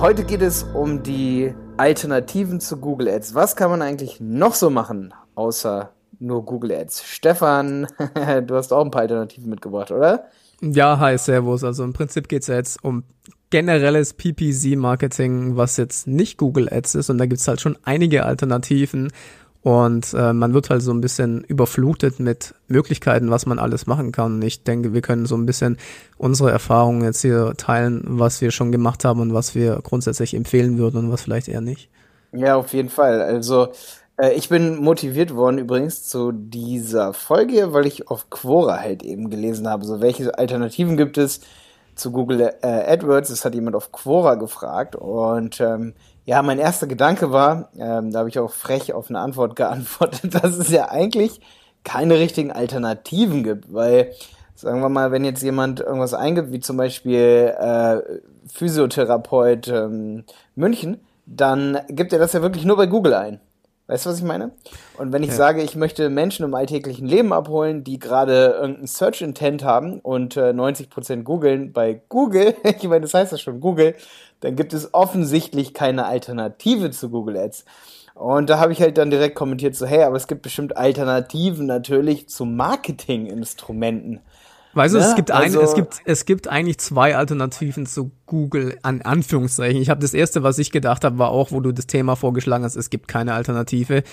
Heute geht es um die Alternativen zu Google Ads. Was kann man eigentlich noch so machen, außer nur Google Ads? Stefan, du hast auch ein paar Alternativen mitgebracht, oder? Ja, hi, Servus. Also im Prinzip geht's ja jetzt um generelles PPC-Marketing, was jetzt nicht Google Ads ist. Und da gibt's halt schon einige Alternativen. Und äh, man wird halt so ein bisschen überflutet mit Möglichkeiten, was man alles machen kann. Und ich denke, wir können so ein bisschen unsere Erfahrungen jetzt hier teilen, was wir schon gemacht haben und was wir grundsätzlich empfehlen würden und was vielleicht eher nicht. Ja, auf jeden Fall. Also äh, ich bin motiviert worden übrigens zu dieser Folge, weil ich auf Quora halt eben gelesen habe, so welche Alternativen gibt es zu Google äh, AdWords. Das hat jemand auf Quora gefragt und ähm, ja, mein erster Gedanke war, ähm, da habe ich auch frech auf eine Antwort geantwortet, dass es ja eigentlich keine richtigen Alternativen gibt, weil sagen wir mal, wenn jetzt jemand irgendwas eingibt, wie zum Beispiel äh, Physiotherapeut ähm, München, dann gibt er das ja wirklich nur bei Google ein. Weißt du, was ich meine? Und wenn ich ja. sage, ich möchte Menschen im alltäglichen Leben abholen, die gerade irgendein Search Intent haben und äh, 90% googeln bei Google, ich meine, das heißt ja schon Google, dann gibt es offensichtlich keine Alternative zu Google Ads. Und da habe ich halt dann direkt kommentiert so, hey, aber es gibt bestimmt Alternativen natürlich zu Marketinginstrumenten. Weißt du, ja, es gibt ein, also, es gibt es gibt eigentlich zwei Alternativen zu Google an Anführungszeichen. Ich habe das erste, was ich gedacht habe, war auch, wo du das Thema vorgeschlagen hast, es gibt keine Alternative.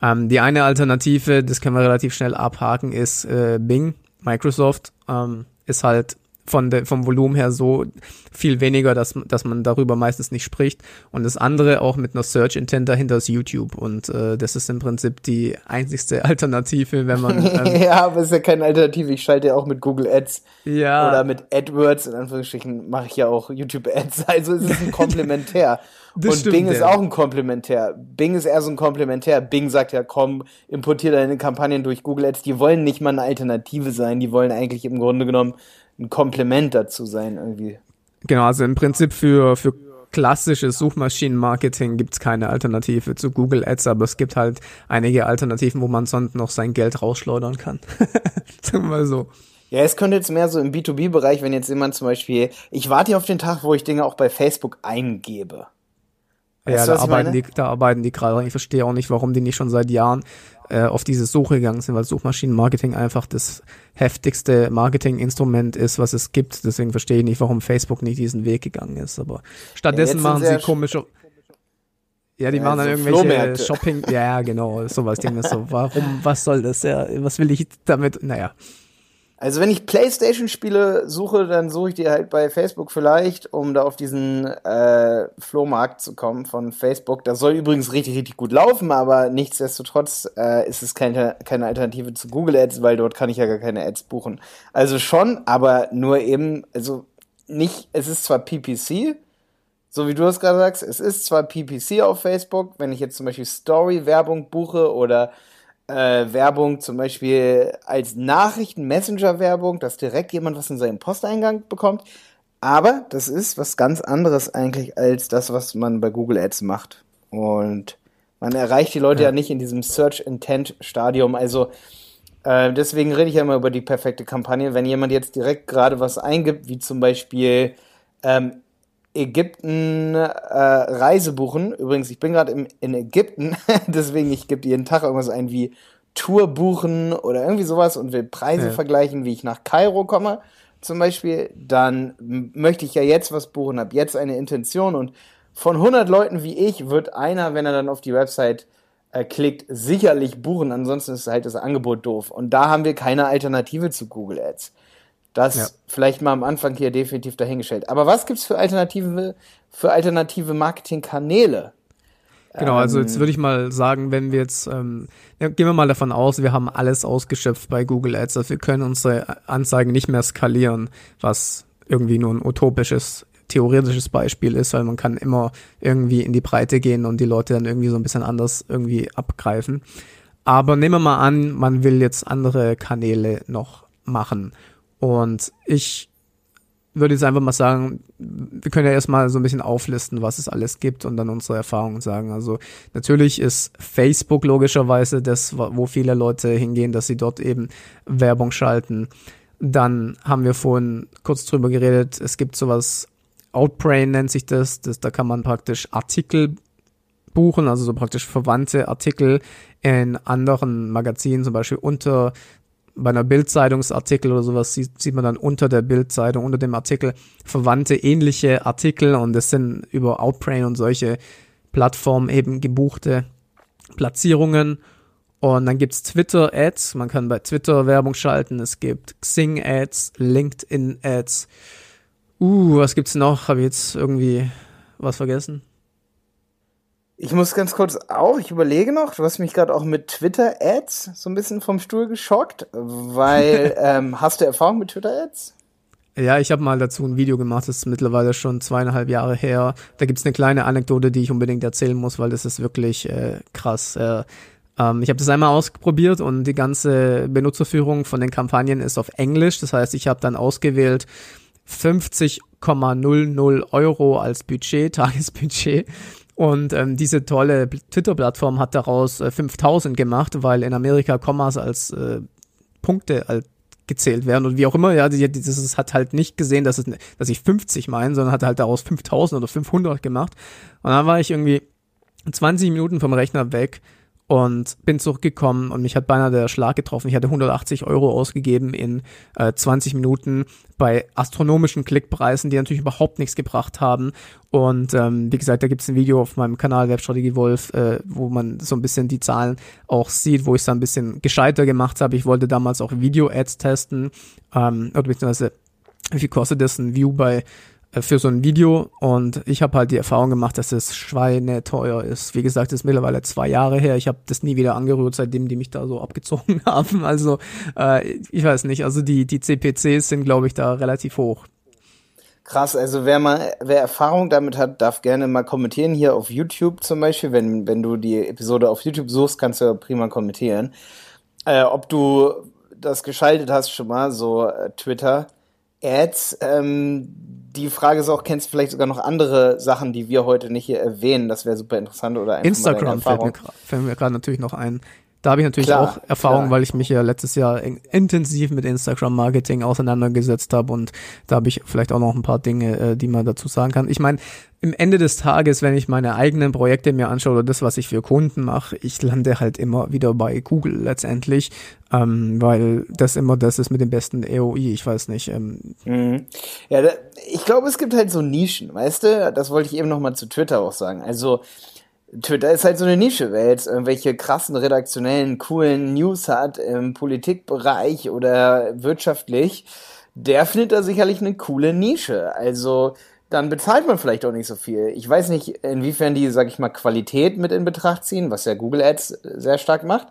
Ähm, die eine Alternative, das können wir relativ schnell abhaken, ist äh, Bing, Microsoft ähm, ist halt von der, vom Volumen her so viel weniger, dass, dass man darüber meistens nicht spricht. Und das andere auch mit einer Search Intent dahinter ist YouTube. Und äh, das ist im Prinzip die einzigste Alternative, wenn man. Ähm, ja, aber es ist ja keine Alternative. Ich schalte ja auch mit Google Ads ja. oder mit AdWords, in Anführungsstrichen, mache ich ja auch YouTube Ads. Also es ist ein Komplementär. Das und stimmt, Bing ist ja. auch ein Komplementär. Bing ist eher so ein Komplementär. Bing sagt ja, komm, importier deine Kampagnen durch Google Ads. Die wollen nicht mal eine Alternative sein. Die wollen eigentlich im Grunde genommen ein Komplement dazu sein irgendwie. Genau, also im Prinzip für, für klassisches Suchmaschinenmarketing gibt es keine Alternative zu Google Ads, aber es gibt halt einige Alternativen, wo man sonst noch sein Geld rausschleudern kann. Sagen wir mal so. Ja, es könnte jetzt mehr so im B2B-Bereich, wenn jetzt jemand zum Beispiel, ich warte ja auf den Tag, wo ich Dinge auch bei Facebook eingebe. Weißt ja, da arbeiten, die, da arbeiten die gerade. Ich verstehe auch nicht, warum die nicht schon seit Jahren äh, auf diese Suche gegangen sind, weil Suchmaschinenmarketing einfach das heftigste Marketinginstrument ist, was es gibt. Deswegen verstehe ich nicht, warum Facebook nicht diesen Weg gegangen ist. Aber stattdessen ja, machen sie komische. Ja, die ja, machen dann so irgendwelche Shopping. Ja, genau, sowas. Ding ist so, warum, was soll das? Ja, was will ich damit? Naja. Also wenn ich Playstation-Spiele suche, dann suche ich die halt bei Facebook vielleicht, um da auf diesen äh, Flohmarkt zu kommen von Facebook. Das soll übrigens richtig, richtig gut laufen, aber nichtsdestotrotz äh, ist es keine, keine Alternative zu Google Ads, weil dort kann ich ja gar keine Ads buchen. Also schon, aber nur eben, also nicht, es ist zwar PPC, so wie du es gerade sagst, es ist zwar PPC auf Facebook, wenn ich jetzt zum Beispiel Story-Werbung buche oder äh, Werbung zum Beispiel als Nachrichten-Messenger-Werbung, dass direkt jemand was in seinen Posteingang bekommt. Aber das ist was ganz anderes eigentlich als das, was man bei Google Ads macht. Und man erreicht die Leute ja, ja nicht in diesem Search-Intent-Stadium. Also äh, deswegen rede ich ja immer über die perfekte Kampagne. Wenn jemand jetzt direkt gerade was eingibt, wie zum Beispiel ähm, Ägypten äh, Reise buchen. Übrigens, ich bin gerade in Ägypten, deswegen ich gebe jeden Tag irgendwas ein wie Tour buchen oder irgendwie sowas und will Preise ja. vergleichen, wie ich nach Kairo komme zum Beispiel, dann möchte ich ja jetzt was buchen, habe jetzt eine Intention und von 100 Leuten wie ich wird einer, wenn er dann auf die Website äh, klickt, sicherlich buchen, ansonsten ist halt das Angebot doof. Und da haben wir keine Alternative zu Google Ads. Das ja. vielleicht mal am Anfang hier definitiv dahingestellt. Aber was gibt's für alternative, für alternative Marketingkanäle? Genau, also jetzt ähm, würde ich mal sagen, wenn wir jetzt, ähm, gehen wir mal davon aus, wir haben alles ausgeschöpft bei Google Ads, also wir können unsere Anzeigen nicht mehr skalieren, was irgendwie nur ein utopisches, theoretisches Beispiel ist, weil man kann immer irgendwie in die Breite gehen und die Leute dann irgendwie so ein bisschen anders irgendwie abgreifen. Aber nehmen wir mal an, man will jetzt andere Kanäle noch machen. Und ich würde jetzt einfach mal sagen, wir können ja erstmal so ein bisschen auflisten, was es alles gibt und dann unsere Erfahrungen sagen. Also natürlich ist Facebook logischerweise das, wo viele Leute hingehen, dass sie dort eben Werbung schalten. Dann haben wir vorhin kurz drüber geredet, es gibt sowas Outbrain nennt sich das. das. Da kann man praktisch Artikel buchen, also so praktisch verwandte Artikel in anderen Magazinen, zum Beispiel unter bei einer Bildzeitungsartikel oder sowas sieht, sieht man dann unter der Bildzeitung, unter dem Artikel verwandte ähnliche Artikel und das sind über Outbrain und solche Plattformen eben gebuchte Platzierungen. Und dann gibt's Twitter-Ads, man kann bei Twitter Werbung schalten, es gibt Xing-Ads, LinkedIn-Ads. Uh, was gibt's noch? Habe ich jetzt irgendwie was vergessen? Ich muss ganz kurz auch, ich überlege noch, du hast mich gerade auch mit Twitter-Ads so ein bisschen vom Stuhl geschockt, weil ähm, hast du Erfahrung mit Twitter-Ads? Ja, ich habe mal dazu ein Video gemacht, das ist mittlerweile schon zweieinhalb Jahre her. Da gibt's eine kleine Anekdote, die ich unbedingt erzählen muss, weil das ist wirklich äh, krass. Äh, ähm, ich habe das einmal ausprobiert und die ganze Benutzerführung von den Kampagnen ist auf Englisch. Das heißt, ich habe dann ausgewählt 50,00 Euro als Budget, Tagesbudget und ähm, diese tolle Twitter-Plattform hat daraus äh, 5000 gemacht, weil in Amerika Kommas als äh, Punkte als gezählt werden und wie auch immer, ja, das hat halt nicht gesehen, dass, es, dass ich 50 meine, sondern hat halt daraus 5000 oder 500 gemacht. Und dann war ich irgendwie 20 Minuten vom Rechner weg und bin zurückgekommen und mich hat beinahe der Schlag getroffen. Ich hatte 180 Euro ausgegeben in äh, 20 Minuten bei astronomischen Klickpreisen, die natürlich überhaupt nichts gebracht haben. Und ähm, wie gesagt, da gibt es ein Video auf meinem Kanal Webstrategie Wolf, äh, wo man so ein bisschen die Zahlen auch sieht, wo ich es ein bisschen gescheiter gemacht habe. Ich wollte damals auch Video-Ads testen, ähm, oder beziehungsweise wie viel kostet das ein View bei für so ein Video und ich habe halt die Erfahrung gemacht, dass es schweineteuer ist. Wie gesagt, das ist mittlerweile zwei Jahre her. Ich habe das nie wieder angerührt, seitdem die mich da so abgezogen haben. Also äh, ich weiß nicht, also die, die CPCs sind, glaube ich, da relativ hoch. Krass, also wer mal, wer Erfahrung damit hat, darf gerne mal kommentieren hier auf YouTube zum Beispiel. Wenn, wenn du die Episode auf YouTube suchst, kannst du prima kommentieren. Äh, ob du das geschaltet hast schon mal, so äh, Twitter, Ads, ähm, die Frage ist auch, kennst du vielleicht sogar noch andere Sachen, die wir heute nicht hier erwähnen? Das wäre super interessant oder einfach Instagram fällt mir, fällt mir gerade natürlich noch ein. Da habe ich natürlich klar, auch Erfahrung, klar. weil ich mich ja letztes Jahr intensiv mit Instagram-Marketing auseinandergesetzt habe und da habe ich vielleicht auch noch ein paar Dinge, äh, die man dazu sagen kann. Ich meine, im Ende des Tages, wenn ich meine eigenen Projekte mir anschaue oder das, was ich für Kunden mache, ich lande halt immer wieder bei Google letztendlich, ähm, weil das immer das ist mit dem besten EOI, ich weiß nicht. Ähm. Mhm. Ja, da, ich glaube, es gibt halt so Nischen, weißt du? Das wollte ich eben noch mal zu Twitter auch sagen. Also Twitter ist halt so eine Nische, wer jetzt irgendwelche krassen, redaktionellen, coolen News hat im Politikbereich oder wirtschaftlich, der findet da sicherlich eine coole Nische. Also dann bezahlt man vielleicht auch nicht so viel. Ich weiß nicht, inwiefern die, sag ich mal, Qualität mit in Betracht ziehen, was ja Google Ads sehr stark macht.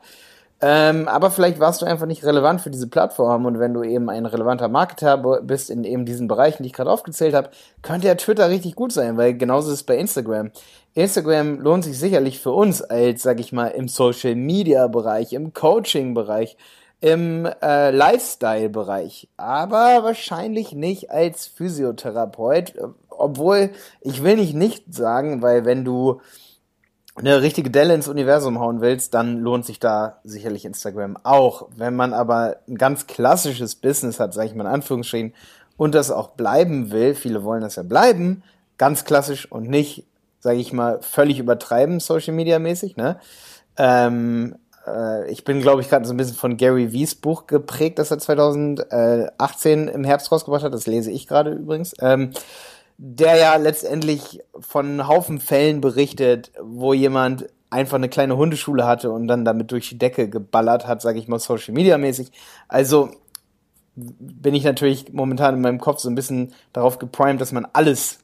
Ähm, aber vielleicht warst du einfach nicht relevant für diese Plattform und wenn du eben ein relevanter Marketer bist in eben diesen Bereichen, die ich gerade aufgezählt habe, könnte ja Twitter richtig gut sein, weil genauso ist es bei Instagram. Instagram lohnt sich sicherlich für uns als, sag ich mal, im Social Media Bereich, im Coaching Bereich, im äh, Lifestyle Bereich, aber wahrscheinlich nicht als Physiotherapeut, obwohl ich will nicht nicht sagen, weil wenn du eine richtige Delle ins Universum hauen willst, dann lohnt sich da sicherlich Instagram auch. Wenn man aber ein ganz klassisches Business hat, sage ich mal in Anführungsstrichen, und das auch bleiben will, viele wollen das ja bleiben, ganz klassisch und nicht, sage ich mal, völlig übertreiben, Social Media mäßig, ne? Ähm, äh, ich bin, glaube ich, gerade so ein bisschen von Gary V's Buch geprägt, das er 2018 im Herbst rausgebracht hat. Das lese ich gerade übrigens. Ähm, der ja letztendlich von Haufen Fällen berichtet, wo jemand einfach eine kleine Hundeschule hatte und dann damit durch die Decke geballert hat, sage ich mal Social Media mäßig. Also bin ich natürlich momentan in meinem Kopf so ein bisschen darauf geprimed, dass man alles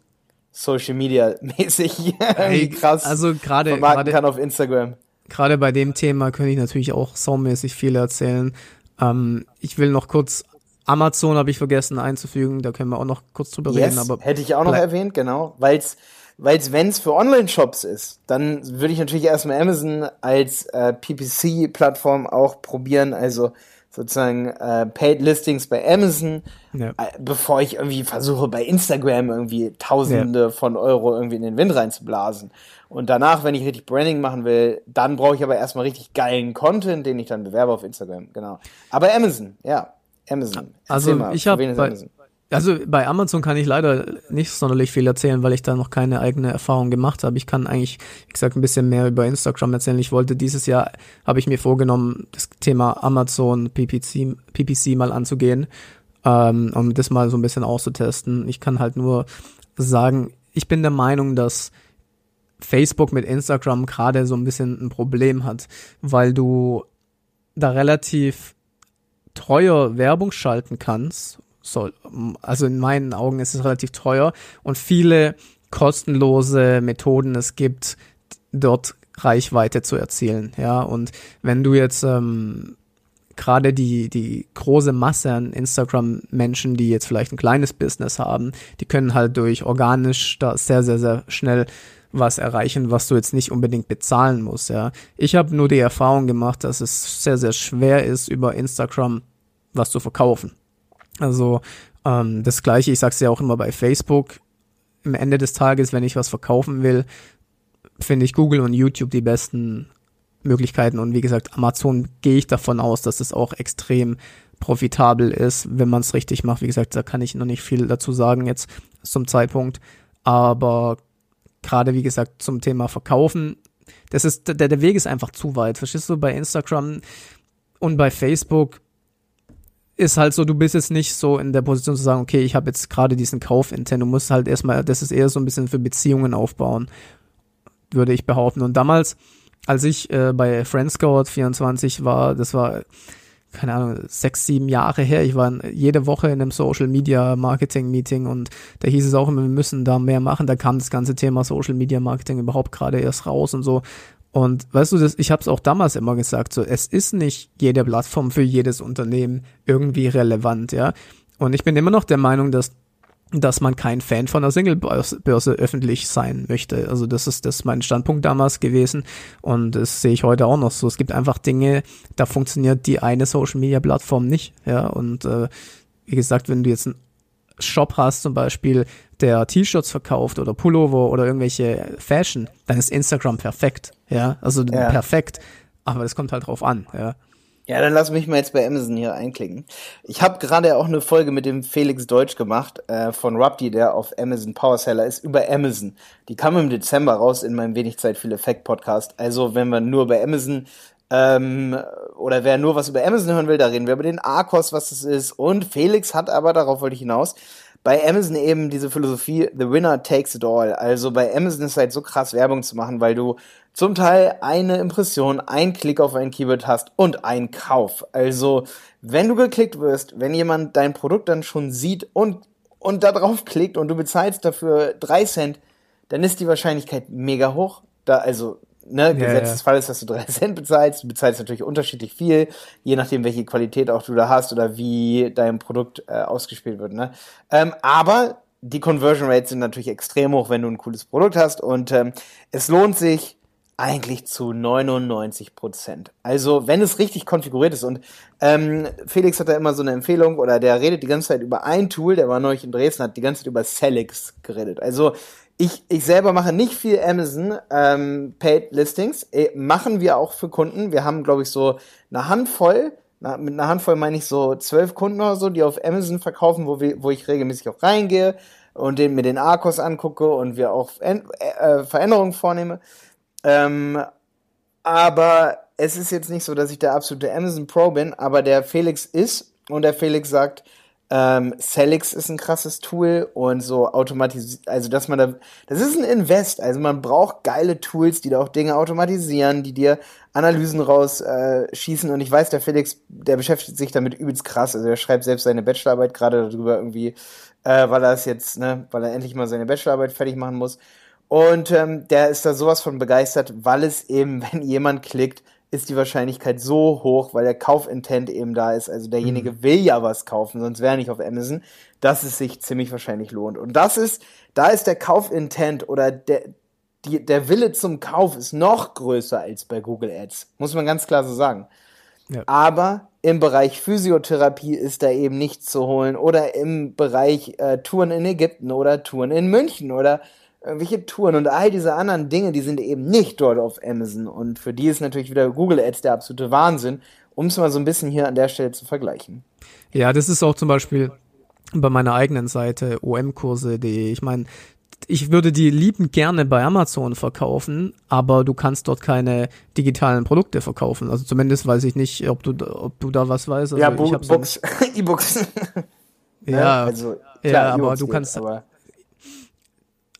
Social Media mäßig hey, krass also gerade kann auf Instagram. Gerade bei dem Thema könnte ich natürlich auch saumäßig viel erzählen. Ähm, ich will noch kurz Amazon habe ich vergessen einzufügen, da können wir auch noch kurz drüber yes, reden. Aber hätte ich auch noch erwähnt, genau, weil's weil's wenn's für Online-Shops ist, dann würde ich natürlich erstmal Amazon als äh, PPC-Plattform auch probieren, also sozusagen äh, Paid Listings bei Amazon, ja. äh, bevor ich irgendwie versuche bei Instagram irgendwie Tausende ja. von Euro irgendwie in den Wind reinzublasen. Und danach, wenn ich richtig Branding machen will, dann brauche ich aber erstmal richtig geilen Content, den ich dann bewerbe auf Instagram, genau. Aber Amazon, ja. Amazon. Also mal, ich habe bei, Also bei Amazon kann ich leider nicht sonderlich viel erzählen, weil ich da noch keine eigene Erfahrung gemacht habe. Ich kann eigentlich, wie gesagt, ein bisschen mehr über Instagram erzählen. Ich wollte dieses Jahr, habe ich mir vorgenommen, das Thema Amazon PPC, PPC mal anzugehen, ähm, um das mal so ein bisschen auszutesten. Ich kann halt nur sagen, ich bin der Meinung, dass Facebook mit Instagram gerade so ein bisschen ein Problem hat, weil du da relativ teuer Werbung schalten kannst soll. Also in meinen Augen ist es relativ teuer und viele kostenlose Methoden es gibt, dort Reichweite zu erzielen. Ja, und wenn du jetzt ähm, gerade die, die große Masse an Instagram-Menschen, die jetzt vielleicht ein kleines Business haben, die können halt durch organisch da sehr, sehr, sehr schnell was erreichen, was du jetzt nicht unbedingt bezahlen musst, ja. Ich habe nur die Erfahrung gemacht, dass es sehr, sehr schwer ist, über Instagram was zu verkaufen. Also ähm, das gleiche, ich sag's ja auch immer bei Facebook. Im Ende des Tages, wenn ich was verkaufen will, finde ich Google und YouTube die besten Möglichkeiten. Und wie gesagt, Amazon gehe ich davon aus, dass es auch extrem profitabel ist, wenn man es richtig macht. Wie gesagt, da kann ich noch nicht viel dazu sagen jetzt zum Zeitpunkt. Aber gerade wie gesagt zum Thema Verkaufen, das ist der, der Weg ist einfach zu weit. Verstehst du? Bei Instagram und bei Facebook ist halt so, du bist jetzt nicht so in der Position zu sagen, okay, ich habe jetzt gerade diesen Kaufintent. Du musst halt erstmal, das ist eher so ein bisschen für Beziehungen aufbauen, würde ich behaupten. Und damals, als ich äh, bei Friendscout 24 war, das war, keine Ahnung, sechs, sieben Jahre her. Ich war jede Woche in einem Social Media Marketing Meeting und da hieß es auch immer, wir müssen da mehr machen. Da kam das ganze Thema Social Media Marketing überhaupt gerade erst raus und so. Und weißt du, das, ich habe es auch damals immer gesagt, so es ist nicht jede Plattform für jedes Unternehmen irgendwie relevant, ja. Und ich bin immer noch der Meinung, dass dass man kein Fan von der Single-Börse öffentlich sein möchte. Also das ist das ist mein Standpunkt damals gewesen und das sehe ich heute auch noch so. Es gibt einfach Dinge, da funktioniert die eine Social-Media-Plattform nicht. Ja und äh, wie gesagt, wenn du jetzt einen Shop hast zum Beispiel, der T-Shirts verkauft oder Pullover oder irgendwelche Fashion, dann ist Instagram perfekt. Ja, also ja. perfekt. Aber es kommt halt drauf an. Ja. Ja, dann lass mich mal jetzt bei Amazon hier einklicken. Ich habe gerade auch eine Folge mit dem Felix Deutsch gemacht äh, von Rupti, der auf Amazon Powerseller ist, über Amazon. Die kam im Dezember raus in meinem Wenig Zeit viel Effekt Podcast. Also wenn man nur bei Amazon ähm, oder wer nur was über Amazon hören will, da reden wir über den Arcos, was das ist. Und Felix hat aber, darauf wollte ich hinaus, bei Amazon eben diese Philosophie, the winner takes it all. Also bei Amazon ist halt so krass Werbung zu machen, weil du zum Teil eine Impression, ein Klick auf ein Keyword hast und ein Kauf. Also wenn du geklickt wirst, wenn jemand dein Produkt dann schon sieht und, und da drauf klickt und du bezahlst dafür drei Cent, dann ist die Wahrscheinlichkeit mega hoch. Da, also ne, Gesetzesfall ist, dass du drei Cent bezahlst. Du bezahlst natürlich unterschiedlich viel, je nachdem, welche Qualität auch du da hast oder wie dein Produkt äh, ausgespielt wird. Ne? Ähm, aber die Conversion Rates sind natürlich extrem hoch, wenn du ein cooles Produkt hast und ähm, es lohnt sich eigentlich zu 99 Prozent. Also wenn es richtig konfiguriert ist und ähm, Felix hat da immer so eine Empfehlung oder der redet die ganze Zeit über ein Tool, der war neulich in Dresden, hat die ganze Zeit über Celix geredet. Also ich, ich selber mache nicht viel Amazon ähm, Paid Listings. Äh, machen wir auch für Kunden. Wir haben, glaube ich, so eine Handvoll. Na, mit einer Handvoll meine ich so zwölf Kunden oder so, die auf Amazon verkaufen, wo, wir, wo ich regelmäßig auch reingehe und den, mir den Arcos angucke und wir auch äh, äh, Veränderungen vornehme. Ähm, aber es ist jetzt nicht so, dass ich der absolute Amazon Pro bin, aber der Felix ist und der Felix sagt, ähm, Celix ist ein krasses Tool und so automatisiert, also dass man da, das ist ein Invest, also man braucht geile Tools, die da auch Dinge automatisieren, die dir Analysen rausschießen äh, und ich weiß, der Felix, der beschäftigt sich damit übelst krass, also er schreibt selbst seine Bachelorarbeit gerade darüber irgendwie, äh, weil er es jetzt, ne, weil er endlich mal seine Bachelorarbeit fertig machen muss. Und ähm, der ist da sowas von begeistert, weil es eben, wenn jemand klickt, ist die Wahrscheinlichkeit so hoch, weil der Kaufintent eben da ist. Also derjenige mhm. will ja was kaufen, sonst wäre er nicht auf Amazon, dass es sich ziemlich wahrscheinlich lohnt. Und das ist, da ist der Kaufintent oder der, die, der Wille zum Kauf ist noch größer als bei Google Ads. Muss man ganz klar so sagen. Ja. Aber im Bereich Physiotherapie ist da eben nichts zu holen oder im Bereich äh, Touren in Ägypten oder Touren in München oder irgendwelche Touren und all diese anderen Dinge, die sind eben nicht dort auf Amazon. Und für die ist natürlich wieder Google Ads der absolute Wahnsinn, um es mal so ein bisschen hier an der Stelle zu vergleichen. Ja, das ist auch zum Beispiel bei meiner eigenen Seite omkurse.de. Ich meine, ich würde die liebend gerne bei Amazon verkaufen, aber du kannst dort keine digitalen Produkte verkaufen. Also zumindest weiß ich nicht, ob du, ob du da was weißt. Also ja, Books, E-Books. ja, also, klar, ja, aber du kannst. Aber,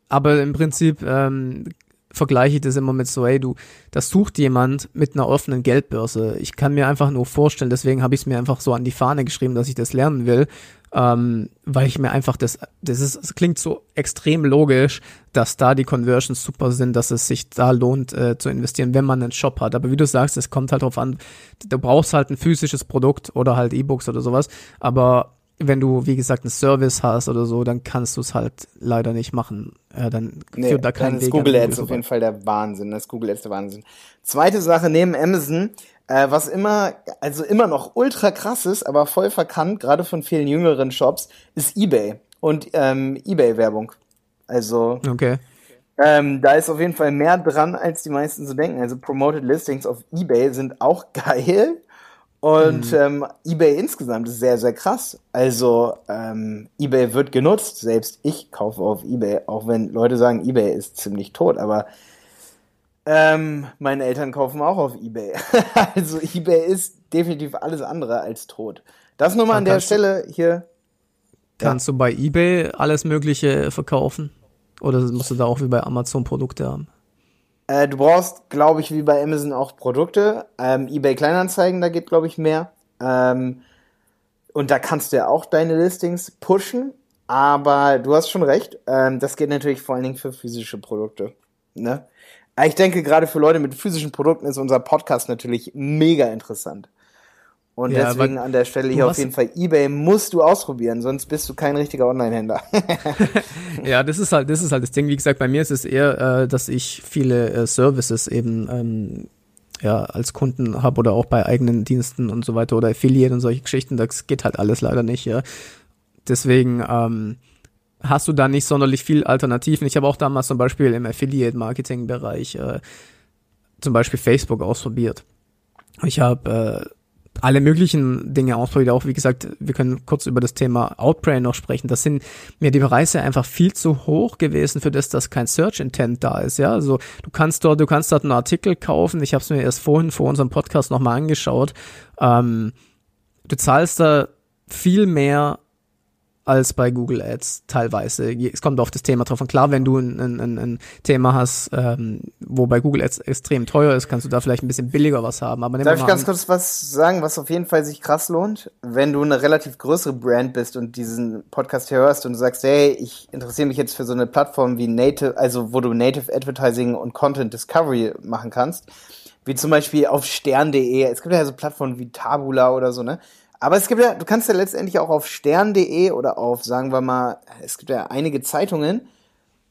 aber im Prinzip ähm, vergleiche ich das immer mit so, ey, du, das sucht jemand mit einer offenen Geldbörse. Ich kann mir einfach nur vorstellen, deswegen habe ich es mir einfach so an die Fahne geschrieben, dass ich das lernen will, ähm, weil ich mir einfach das, das ist, es klingt so extrem logisch, dass da die Conversions super sind, dass es sich da lohnt äh, zu investieren, wenn man einen Shop hat. Aber wie du sagst, es kommt halt drauf an, du brauchst halt ein physisches Produkt oder halt E-Books oder sowas, aber wenn du, wie gesagt, einen Service hast oder so, dann kannst du es halt leider nicht machen. Ja, dann nee, führt da kein dann ist Weg Google Ads auf jeden Fall der Wahnsinn. Das ist Google Ads der Wahnsinn. Zweite Sache neben Amazon, äh, was immer, also immer noch ultra krass ist, aber voll verkannt, gerade von vielen jüngeren Shops, ist eBay und ähm, eBay-Werbung. Also okay. Ähm, da ist auf jeden Fall mehr dran, als die meisten so denken. Also Promoted Listings auf eBay sind auch geil. Und mhm. ähm, eBay insgesamt ist sehr, sehr krass. Also ähm, eBay wird genutzt. Selbst ich kaufe auf eBay, auch wenn Leute sagen, eBay ist ziemlich tot. Aber ähm, meine Eltern kaufen auch auf eBay. also eBay ist definitiv alles andere als tot. Das nur mal an der Stelle hier. Kannst ja. du bei eBay alles Mögliche verkaufen? Oder musst du da auch wie bei Amazon Produkte haben? Äh, du brauchst, glaube ich, wie bei Amazon auch Produkte. Ähm, eBay Kleinanzeigen, da geht, glaube ich, mehr. Ähm, und da kannst du ja auch deine Listings pushen. Aber du hast schon recht. Ähm, das geht natürlich vor allen Dingen für physische Produkte. Ne? Ich denke, gerade für Leute mit physischen Produkten ist unser Podcast natürlich mega interessant. Und ja, deswegen an der Stelle hier auf jeden Fall eBay musst du ausprobieren, sonst bist du kein richtiger Online-Händler. ja, das ist halt, das ist halt das Ding. Wie gesagt, bei mir ist es eher, äh, dass ich viele äh, Services eben ähm, ja als Kunden habe oder auch bei eigenen Diensten und so weiter oder Affiliate und solche Geschichten. Das geht halt alles leider nicht. Ja. Deswegen ähm, hast du da nicht sonderlich viel Alternativen. Ich habe auch damals zum Beispiel im Affiliate-Marketing-Bereich äh, zum Beispiel Facebook ausprobiert. Ich habe äh, alle möglichen Dinge ausprobiert. Auch wie gesagt, wir können kurz über das Thema Outbrain noch sprechen. Das sind mir die Preise einfach viel zu hoch gewesen für das, dass kein Search Intent da ist. Ja, also du kannst dort, du kannst dort einen Artikel kaufen. Ich habe es mir erst vorhin vor unserem Podcast nochmal angeschaut. Ähm, du zahlst da viel mehr als bei Google Ads teilweise. Es kommt auf das Thema drauf an. Klar, wenn du ein, ein, ein Thema hast, ähm, wo bei Google Ads extrem teuer ist, kannst du da vielleicht ein bisschen billiger was haben. Aber Darf ich ganz an. kurz was sagen, was auf jeden Fall sich krass lohnt? Wenn du eine relativ größere Brand bist und diesen Podcast hörst und du sagst, hey, ich interessiere mich jetzt für so eine Plattform wie Native, also wo du Native Advertising und Content Discovery machen kannst, wie zum Beispiel auf stern.de. Es gibt ja so Plattformen wie Tabula oder so, ne? Aber es gibt ja, du kannst ja letztendlich auch auf stern.de oder auf, sagen wir mal, es gibt ja einige Zeitungen,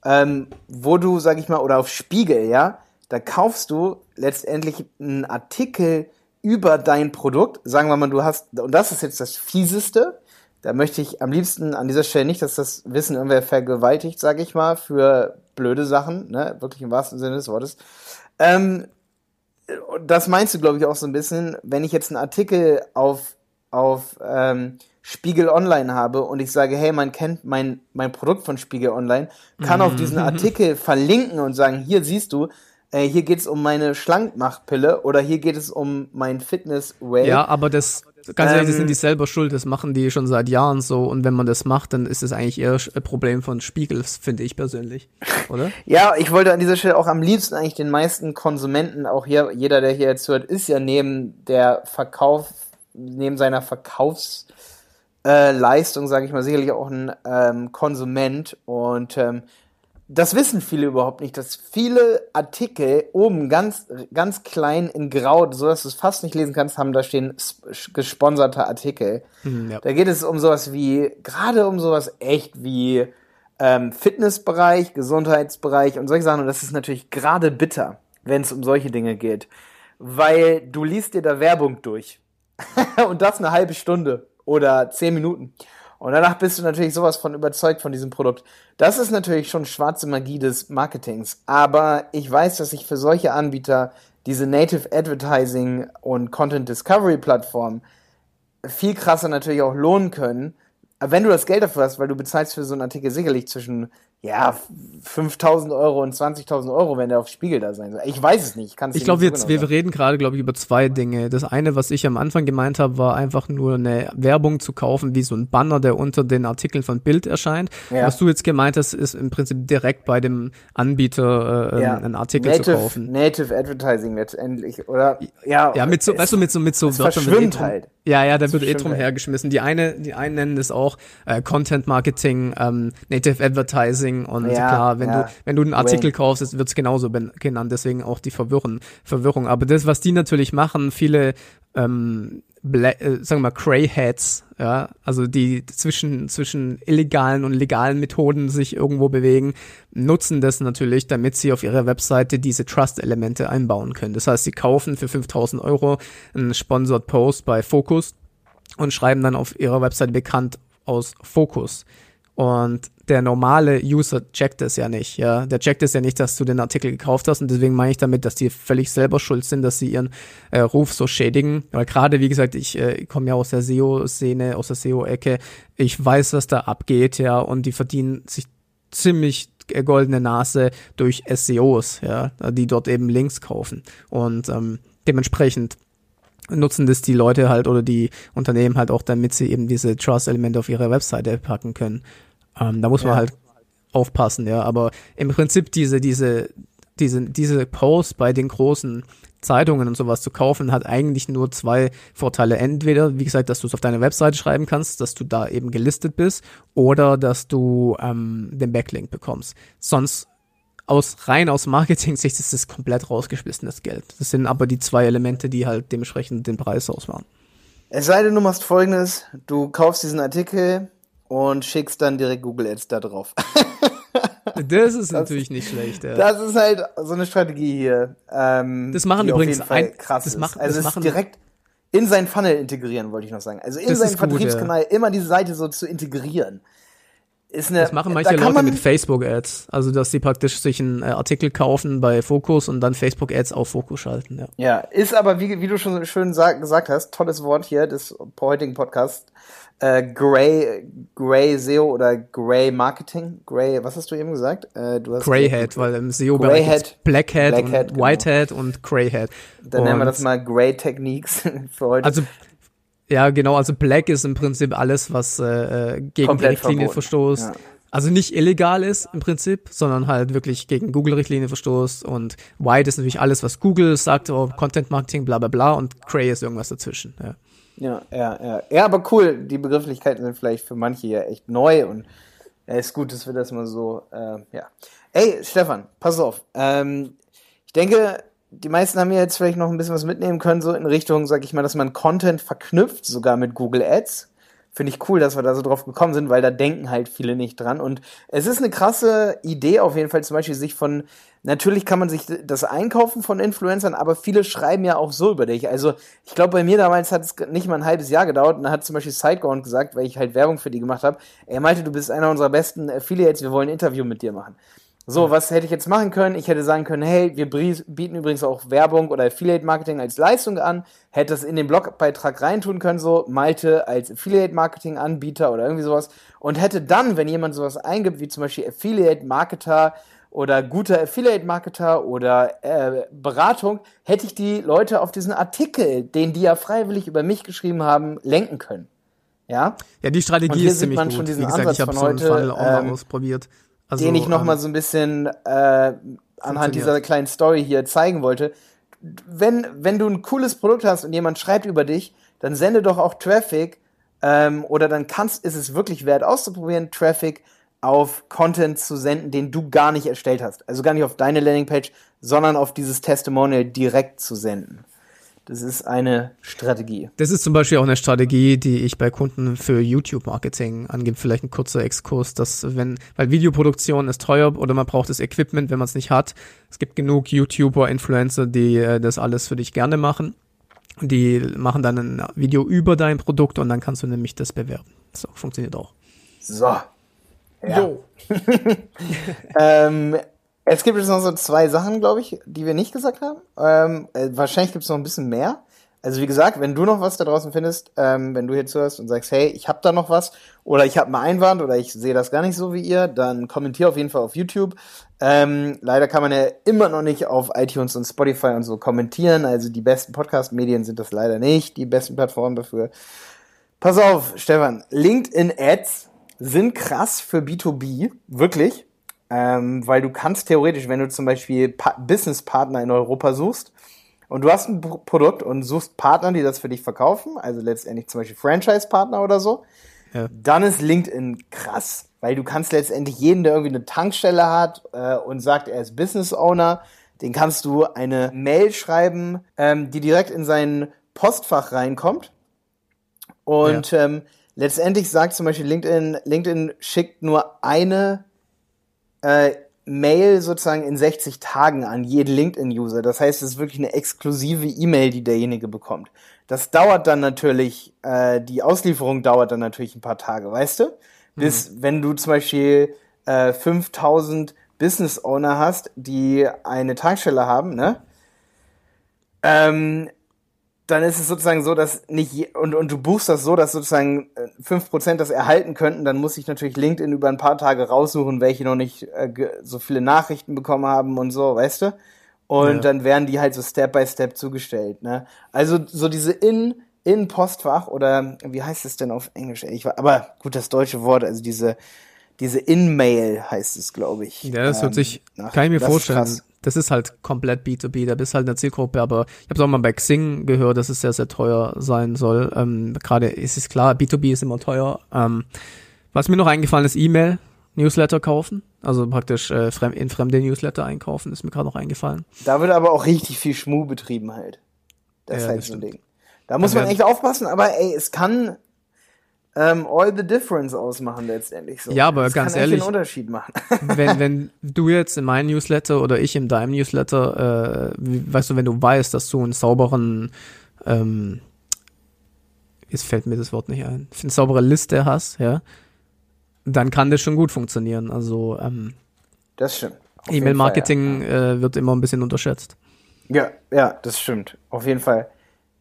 ähm, wo du, sag ich mal, oder auf Spiegel, ja, da kaufst du letztendlich einen Artikel über dein Produkt. Sagen wir mal, du hast, und das ist jetzt das Fieseste, da möchte ich am liebsten an dieser Stelle nicht, dass das Wissen irgendwer vergewaltigt, sag ich mal, für blöde Sachen, ne, wirklich im wahrsten Sinne des Wortes. Ähm, das meinst du, glaube ich, auch so ein bisschen, wenn ich jetzt einen Artikel auf auf ähm, Spiegel Online habe und ich sage, hey, man kennt mein, mein Produkt von Spiegel Online, kann mhm. auf diesen Artikel verlinken und sagen, hier siehst du, äh, hier geht es um meine Schlankmachpille oder hier geht es um mein Fitness-Way. Ja, aber das, ganz ehrlich, ähm, das sind die selber schuld, das machen die schon seit Jahren so und wenn man das macht, dann ist es eigentlich eher ein Problem von Spiegels, finde ich persönlich, oder? ja, ich wollte an dieser Stelle auch am liebsten eigentlich den meisten Konsumenten, auch hier, jeder, der hier jetzt hört, ist ja neben der Verkauf neben seiner Verkaufsleistung, äh, sage ich mal, sicherlich auch ein ähm, Konsument. Und ähm, das wissen viele überhaupt nicht, dass viele Artikel oben ganz, ganz klein in Grau, so dass du es fast nicht lesen kannst, haben da stehen gesponserte Artikel. Mhm, ja. Da geht es um sowas wie, gerade um sowas echt wie ähm, Fitnessbereich, Gesundheitsbereich und solche Sachen. Und das ist natürlich gerade bitter, wenn es um solche Dinge geht. Weil du liest dir da Werbung durch. und das eine halbe Stunde oder zehn Minuten. Und danach bist du natürlich sowas von überzeugt von diesem Produkt. Das ist natürlich schon schwarze Magie des Marketings. Aber ich weiß, dass sich für solche Anbieter diese Native Advertising und Content Discovery Plattformen viel krasser natürlich auch lohnen können, wenn du das Geld dafür hast, weil du bezahlst für so einen Artikel sicherlich zwischen ja, 5000 Euro und 20.000 Euro, wenn der auf Spiegel da sein soll. Ich weiß es nicht. Ich, ich glaube, jetzt, genau wir reden gerade, glaube ich, über zwei Dinge. Das eine, was ich am Anfang gemeint habe, war einfach nur eine Werbung zu kaufen, wie so ein Banner, der unter den Artikeln von Bild erscheint. Ja. Was du jetzt gemeint hast, ist im Prinzip direkt bei dem Anbieter äh, ja. einen Artikel Native, zu kaufen. Native Advertising letztendlich, oder? Ja, ja mit so, weißt du, mit so, mit so es verschwimmt halt. Ja, ja, da wird eh drum hergeschmissen. Die eine, die einen nennen es auch äh, Content Marketing, ähm, Native Advertising und ja, klar, wenn ja. du wenn du einen Artikel Wayne. kaufst, wird es genauso genannt, deswegen auch die Verwirrung, Verwirrung. Aber das, was die natürlich machen, viele ähm, Black, äh, sagen wir mal Greyheads, ja, also die zwischen zwischen illegalen und legalen Methoden sich irgendwo bewegen, nutzen das natürlich, damit sie auf ihrer Webseite diese Trust-Elemente einbauen können. Das heißt, sie kaufen für 5000 Euro einen Sponsored Post bei Focus und schreiben dann auf ihrer Webseite bekannt aus Focus. Und der normale User checkt es ja nicht, ja. Der checkt es ja nicht, dass du den Artikel gekauft hast und deswegen meine ich damit, dass die völlig selber schuld sind, dass sie ihren äh, Ruf so schädigen. Weil gerade, wie gesagt, ich äh, komme ja aus der SEO-Szene, aus der SEO-Ecke. Ich weiß, was da abgeht, ja, und die verdienen sich ziemlich goldene Nase durch SEOs, ja, die dort eben Links kaufen. Und ähm, dementsprechend nutzen das die Leute halt oder die Unternehmen halt auch, damit sie eben diese Trust-Elemente auf ihre Webseite packen können. Ähm, da muss man halt aufpassen, ja. Aber im Prinzip diese, diese, diese, diese Posts bei den großen Zeitungen und sowas zu kaufen, hat eigentlich nur zwei Vorteile. Entweder, wie gesagt, dass du es auf deine Webseite schreiben kannst, dass du da eben gelistet bist, oder dass du ähm, den Backlink bekommst. Sonst aus rein aus Marketing-Sicht ist es komplett rausgeschmissenes Geld. Das sind aber die zwei Elemente, die halt dementsprechend den Preis ausmachen. Es sei denn, du machst folgendes, du kaufst diesen Artikel, und schickst dann direkt Google Ads da drauf. das ist das, natürlich nicht schlecht. Ja. Das ist halt so eine Strategie hier. Ähm, das machen übrigens ein, krass. Das macht, also das machen, direkt in seinen Funnel integrieren, wollte ich noch sagen. Also in seinen Vertriebskanal ja. immer diese Seite so zu integrieren. Ist eine, das machen manche da Leute mit Facebook-Ads. Also, dass sie praktisch sich einen äh, Artikel kaufen bei Focus und dann Facebook-Ads auf Focus schalten. Ja, ja ist aber, wie, wie du schon schön sag, gesagt hast, tolles Wort hier des heutigen Podcasts, äh, Gray, Gray SEO oder Gray Marketing. Gray, was hast du eben gesagt? Äh, du hast Greyhead, weil im SEO-Bereich Blackhead, Blackhead, Blackhead und genau. Whitehead und Greyhead. Dann und nennen wir das mal Gray Techniques für heute. Also ja, genau, also Black ist im Prinzip alles, was äh gegen Komplett die Richtlinie verstoßt. Ja. Also nicht illegal ist im Prinzip, sondern halt wirklich gegen Google-Richtlinie verstoßt. Und White ist natürlich alles, was Google sagt, oh, Content Marketing, bla bla bla. Und Gray ist irgendwas dazwischen. Ja. Ja, ja, ja. Ja, aber cool. Die Begrifflichkeiten sind vielleicht für manche ja echt neu und ja, ist gut, dass wir das mal so, äh, ja. Ey, Stefan, pass auf. Ähm, ich denke, die meisten haben ja jetzt vielleicht noch ein bisschen was mitnehmen können, so in Richtung, sag ich mal, dass man Content verknüpft, sogar mit Google Ads. Finde ich cool, dass wir da so drauf gekommen sind, weil da denken halt viele nicht dran. Und es ist eine krasse Idee auf jeden Fall, zum Beispiel sich von Natürlich kann man sich das einkaufen von Influencern, aber viele schreiben ja auch so über dich. Also ich glaube, bei mir damals hat es nicht mal ein halbes Jahr gedauert und da hat zum Beispiel Sideground gesagt, weil ich halt Werbung für die gemacht habe, er meinte, du bist einer unserer besten Affiliates, wir wollen ein Interview mit dir machen. So, was hätte ich jetzt machen können? Ich hätte sagen können, hey, wir bieten übrigens auch Werbung oder Affiliate Marketing als Leistung an. Hätte es in den Blogbeitrag reintun können, so Malte als Affiliate Marketing Anbieter oder irgendwie sowas. Und hätte dann, wenn jemand sowas eingibt, wie zum Beispiel Affiliate Marketer oder guter Affiliate-Marketer oder äh, Beratung, hätte ich die Leute auf diesen Artikel, den die ja freiwillig über mich geschrieben haben, lenken können. Ja, ja die Strategie ist ziemlich man gut. Schon diesen Wie gesagt, Ansatz ich habe so einen Funnel auch mal ähm, ausprobiert. Also, den ich noch ähm, mal so ein bisschen äh, anhand dieser kleinen Story hier zeigen wollte. Wenn, wenn du ein cooles Produkt hast und jemand schreibt über dich, dann sende doch auch Traffic ähm, oder dann kannst, ist es wirklich wert auszuprobieren, Traffic auf Content zu senden, den du gar nicht erstellt hast. Also gar nicht auf deine Landingpage, sondern auf dieses Testimonial direkt zu senden. Das ist eine Strategie. Das ist zum Beispiel auch eine Strategie, die ich bei Kunden für YouTube-Marketing angebe. Vielleicht ein kurzer Exkurs, dass wenn, weil Videoproduktion ist teuer oder man braucht das Equipment, wenn man es nicht hat. Es gibt genug YouTuber, Influencer, die äh, das alles für dich gerne machen. Die machen dann ein Video über dein Produkt und dann kannst du nämlich das bewerben. So, funktioniert auch. So, ja. Jo. ähm, es gibt jetzt noch so zwei Sachen, glaube ich, die wir nicht gesagt haben. Ähm, äh, wahrscheinlich gibt es noch ein bisschen mehr. Also wie gesagt, wenn du noch was da draußen findest, ähm, wenn du hier zuhörst und sagst, hey, ich habe da noch was oder ich habe mal Einwand oder ich sehe das gar nicht so wie ihr, dann kommentier auf jeden Fall auf YouTube. Ähm, leider kann man ja immer noch nicht auf iTunes und Spotify und so kommentieren. Also die besten Podcast-Medien sind das leider nicht, die besten Plattformen dafür. Pass auf, Stefan, LinkedIn-Ads sind krass für B2B, wirklich. Ähm, weil du kannst theoretisch, wenn du zum Beispiel pa Business-Partner in Europa suchst, und du hast ein Produkt und suchst Partner, die das für dich verkaufen, also letztendlich zum Beispiel Franchise-Partner oder so, ja. dann ist LinkedIn krass, weil du kannst letztendlich jeden, der irgendwie eine Tankstelle hat äh, und sagt, er ist Business Owner, den kannst du eine Mail schreiben, ähm, die direkt in sein Postfach reinkommt. Und ja. ähm, letztendlich sagt zum Beispiel LinkedIn, LinkedIn schickt nur eine äh, Mail sozusagen in 60 Tagen an jeden LinkedIn-User. Das heißt, es ist wirklich eine exklusive E-Mail, die derjenige bekommt. Das dauert dann natürlich, äh, die Auslieferung dauert dann natürlich ein paar Tage, weißt du? Bis, mhm. wenn du zum Beispiel äh, 5000 Business Owner hast, die eine Tankstelle haben, ne? Ähm, dann ist es sozusagen so, dass nicht je, und, und du buchst das so, dass sozusagen äh, fünf Prozent das erhalten könnten, dann muss ich natürlich LinkedIn über ein paar Tage raussuchen, welche noch nicht äh, so viele Nachrichten bekommen haben und so, weißt du? Und ja. dann werden die halt so Step by Step zugestellt, ne? Also so diese in in Postfach oder wie heißt es denn auf Englisch? Ich war, aber gut, das deutsche Wort, also diese diese In-Mail heißt es, glaube ich. Ja, das hört ähm, sich, nach, kann ich mir vorstellen das ist halt komplett B2B, da bist halt eine Zielgruppe, aber ich habe auch mal bei Xing gehört, dass es sehr, sehr teuer sein soll. Ähm, Gerade ist es klar, B2B ist immer teuer. Ähm, was mir noch eingefallen ist, E-Mail, Newsletter kaufen, also praktisch äh, in fremde Newsletter einkaufen, ist mir gerade noch eingefallen. Da wird aber auch richtig viel Schmuh betrieben halt. Das ja, ist halt so ein Ding. Da muss man echt aufpassen, aber ey, es kann ähm, all the difference ausmachen letztendlich. So. Ja, aber das ganz kann ehrlich, einen Unterschied machen. wenn, wenn du jetzt in meinem Newsletter oder ich in deinem Newsletter, äh, weißt du, wenn du weißt, dass du einen sauberen, ähm, jetzt fällt mir das Wort nicht ein, eine saubere Liste hast, ja, dann kann das schon gut funktionieren. Also ähm, das stimmt. E-Mail-Marketing ja. äh, wird immer ein bisschen unterschätzt. Ja, ja, das stimmt. Auf jeden Fall.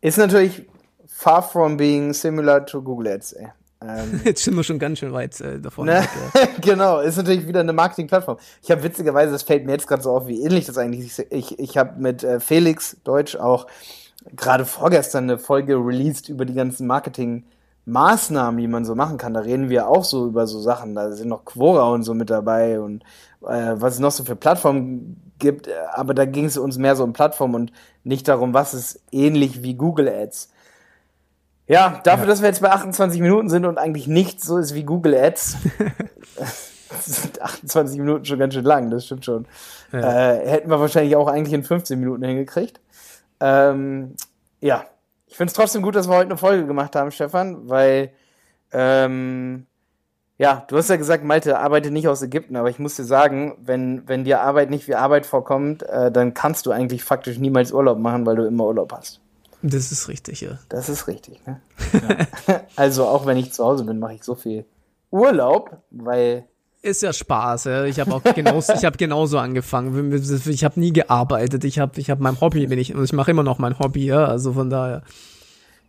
Ist natürlich far from being similar to Google Ads, ey. Ähm, Jetzt sind wir schon ganz schön weit äh, davon. Ne? genau, ist natürlich wieder eine Marketing-Plattform. Ich habe witzigerweise, das fällt mir jetzt gerade so auf, wie ähnlich das eigentlich ist. Ich, ich habe mit äh, Felix Deutsch auch gerade vorgestern eine Folge released über die ganzen Marketing-Maßnahmen, die man so machen kann. Da reden wir auch so über so Sachen. Da sind noch Quora und so mit dabei und äh, was es noch so für Plattformen gibt. Aber da ging es uns mehr so um Plattformen und nicht darum, was ist ähnlich wie Google Ads. Ja, dafür, ja. dass wir jetzt bei 28 Minuten sind und eigentlich nichts so ist wie Google Ads, sind 28 Minuten schon ganz schön lang, das stimmt schon. Ja. Äh, hätten wir wahrscheinlich auch eigentlich in 15 Minuten hingekriegt. Ähm, ja, ich finde es trotzdem gut, dass wir heute eine Folge gemacht haben, Stefan, weil, ähm, ja, du hast ja gesagt, Malte, arbeite nicht aus Ägypten, aber ich muss dir sagen, wenn, wenn dir Arbeit nicht wie Arbeit vorkommt, äh, dann kannst du eigentlich faktisch niemals Urlaub machen, weil du immer Urlaub hast. Das ist richtig, ja. Das ist richtig, ne? Ja. also auch wenn ich zu Hause bin, mache ich so viel Urlaub, weil ist ja Spaß, ja. Ich habe auch genauso, ich habe genauso angefangen. Ich habe nie gearbeitet. Ich habe, ich habe mein Hobby, bin ich und ich mache immer noch mein Hobby, ja. Also von daher.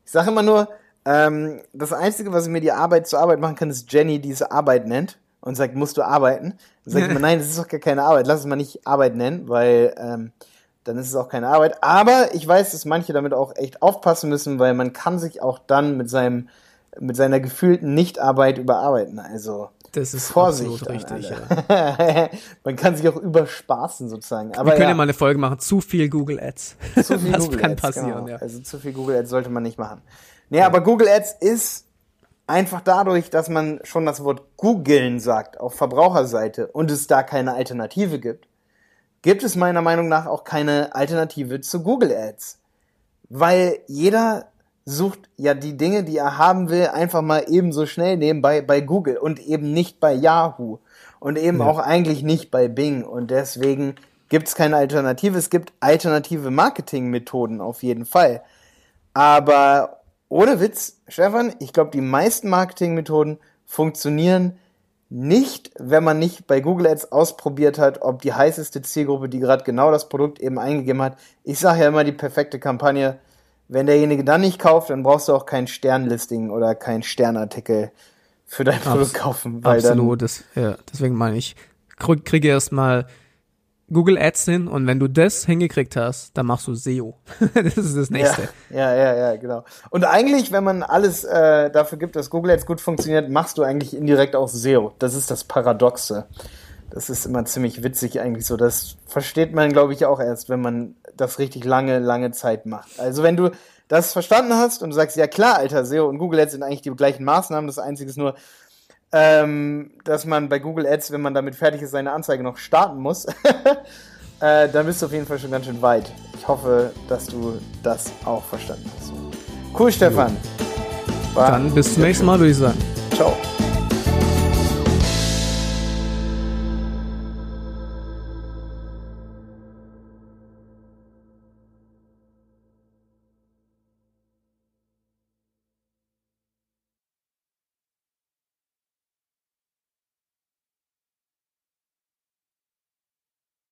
Ich sage immer nur, ähm, das Einzige, was mir die Arbeit zur Arbeit machen kann, ist Jenny, die diese Arbeit nennt und sagt, musst du arbeiten? Dann sage ich immer, nein, das ist doch gar keine Arbeit. Lass es mal nicht Arbeit nennen, weil ähm, dann ist es auch keine Arbeit. Aber ich weiß, dass manche damit auch echt aufpassen müssen, weil man kann sich auch dann mit seinem mit seiner gefühlten Nichtarbeit überarbeiten. Also das ist Vorsicht richtig. Ja. man kann sich auch überspaßen sozusagen. Aber Wir können ja, ja mal eine Folge machen. Zu viel Google Ads. Zu viel das Google kann Ads, passieren. Genau. Ja. Also zu viel Google Ads sollte man nicht machen. Nee, ja. aber Google Ads ist einfach dadurch, dass man schon das Wort googeln sagt auf Verbraucherseite und es da keine Alternative gibt, gibt es meiner Meinung nach auch keine Alternative zu Google Ads. Weil jeder sucht ja die Dinge, die er haben will, einfach mal ebenso schnell nebenbei bei Google und eben nicht bei Yahoo und eben ja. auch eigentlich nicht bei Bing. Und deswegen gibt es keine Alternative. Es gibt alternative Marketingmethoden auf jeden Fall. Aber ohne Witz, Stefan, ich glaube, die meisten Marketingmethoden funktionieren nicht, wenn man nicht bei Google Ads ausprobiert hat, ob die heißeste Zielgruppe, die gerade genau das Produkt eben eingegeben hat. Ich sage ja immer die perfekte Kampagne, Wenn derjenige dann nicht kauft, dann brauchst du auch kein Sternlisting oder kein Sternartikel für dein Produkt kaufen. Weil absolut, das, ja, deswegen meine ich, kriege erstmal Google Ads hin und wenn du das hingekriegt hast, dann machst du SEO. das ist das nächste. Ja, ja, ja, ja, genau. Und eigentlich, wenn man alles äh, dafür gibt, dass Google Ads gut funktioniert, machst du eigentlich indirekt auch SEO. Das ist das Paradoxe. Das ist immer ziemlich witzig eigentlich so. Das versteht man, glaube ich, auch erst, wenn man das richtig lange, lange Zeit macht. Also wenn du das verstanden hast und du sagst, ja klar, Alter, SEO und Google Ads sind eigentlich die gleichen Maßnahmen, das Einzige ist nur, ähm, dass man bei Google Ads, wenn man damit fertig ist, seine Anzeige noch starten muss, äh, dann bist du auf jeden Fall schon ganz schön weit. Ich hoffe, dass du das auch verstanden hast. Cool, Stefan. War dann bis zum nächsten Mal, würde ich sagen. Ciao.